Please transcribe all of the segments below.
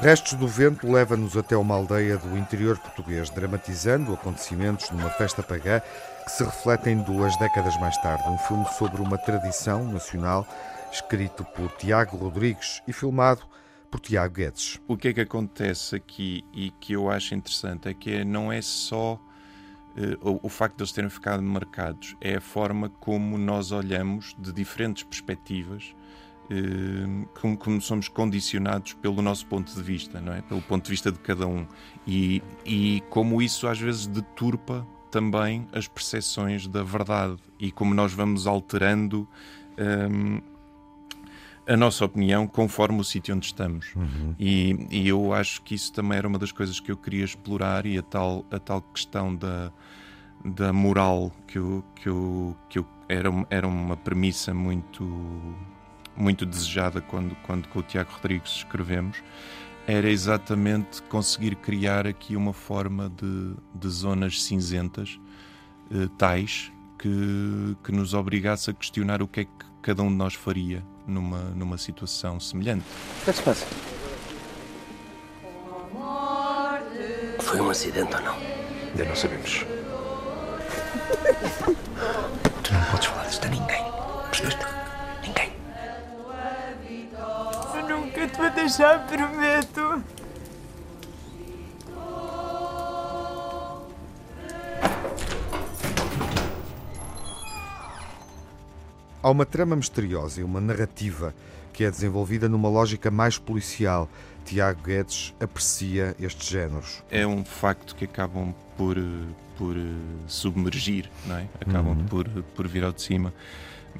Restos do Vento leva-nos até uma aldeia do interior português, dramatizando acontecimentos numa festa pagã que se refletem duas décadas mais tarde. Um filme sobre uma tradição nacional, escrito por Tiago Rodrigues e filmado por Tiago Guedes. O que é que acontece aqui e que eu acho interessante é que não é só uh, o, o facto de eles terem ficado marcados, é a forma como nós olhamos de diferentes perspectivas Ehm, como, como, somos condicionados pelo nosso ponto de vista, não é? Pelo ponto de vista de cada um. E, e como isso às vezes deturpa também as percepções da verdade e como nós vamos alterando ehm, a nossa opinião conforme o sítio onde estamos. Uhum. E, e, eu acho que isso também era uma das coisas que eu queria explorar e a tal, a tal questão da, da moral que, eu, que, eu, que eu, era, era uma premissa muito muito desejada quando, quando com o Tiago Rodrigues escrevemos, era exatamente conseguir criar aqui uma forma de, de zonas cinzentas, eh, tais, que, que nos obrigasse a questionar o que é que cada um de nós faria numa, numa situação semelhante. O que é que se passa? Foi um acidente ou não? Ainda não sabemos. tu não podes falar disto a ninguém. Percebeste? te vou deixar, prometo. Há uma trama misteriosa e uma narrativa que é desenvolvida numa lógica mais policial. Tiago Guedes aprecia estes géneros. É um facto que acabam por, por submergir, não é? Acabam uhum. por, por vir ao de cima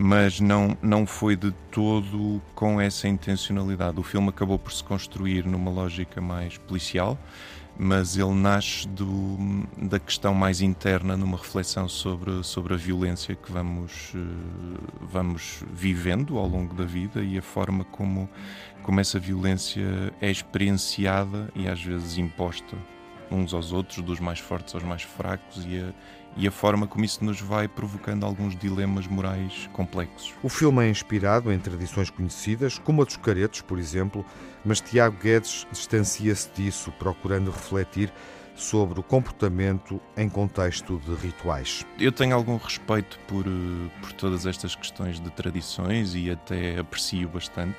mas não, não foi de todo com essa intencionalidade. O filme acabou por se construir numa lógica mais policial, mas ele nasce do, da questão mais interna, numa reflexão sobre, sobre a violência que vamos, eh, vamos vivendo ao longo da vida e a forma como, como essa violência é experienciada e às vezes imposta uns aos outros, dos mais fortes aos mais fracos, e a, e a forma como isso nos vai provocando alguns dilemas morais complexos. O filme é inspirado em tradições conhecidas, como a dos caretos, por exemplo, mas Tiago Guedes distancia-se disso, procurando refletir sobre o comportamento em contexto de rituais. Eu tenho algum respeito por, eh, por todas estas questões de tradições e até aprecio bastante.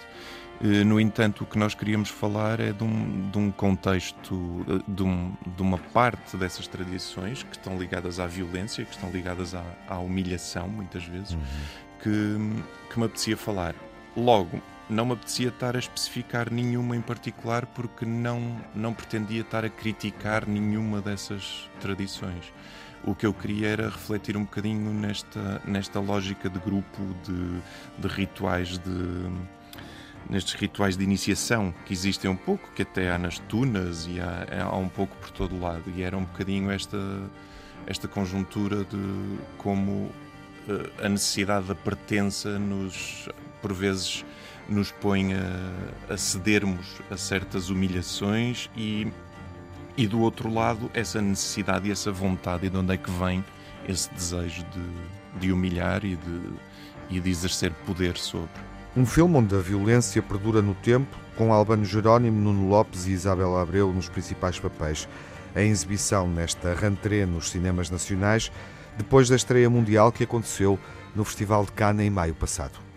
Eh, no entanto, o que nós queríamos falar é de um, de um contexto, eh, de, um, de, uma parte dessas tradições que estão ligadas à violência, que estão ligadas à, à humilhação, muitas vezes, uhum. que, que me apetecia falar. Logo, não me apetecia estar a especificar nenhuma em particular porque não, não pretendia estar a criticar nenhuma dessas tradições. O que eu queria era refletir um bocadinho nesta, nesta lógica de grupo, de, de rituais de nestes rituais de iniciação que existem um pouco, que até há nas tunas e há, há um pouco por todo o lado. E era um bocadinho esta, esta conjuntura de como eh, a necessidade da pertença nos, por vezes, nos põe a, a cedermos a certas humilhações e, e do outro lado essa necessidade e essa vontade e de onde é que vem esse desejo de, de humilhar e de, e de exercer poder sobre. Um filme onde a violência perdura no tempo, com Albano Jerónimo, Nuno Lopes e Isabel Abreu nos principais papéis. A exibição nesta rentrée nos cinemas nacionais, depois da estreia mundial que aconteceu no Festival de Cannes em maio passado.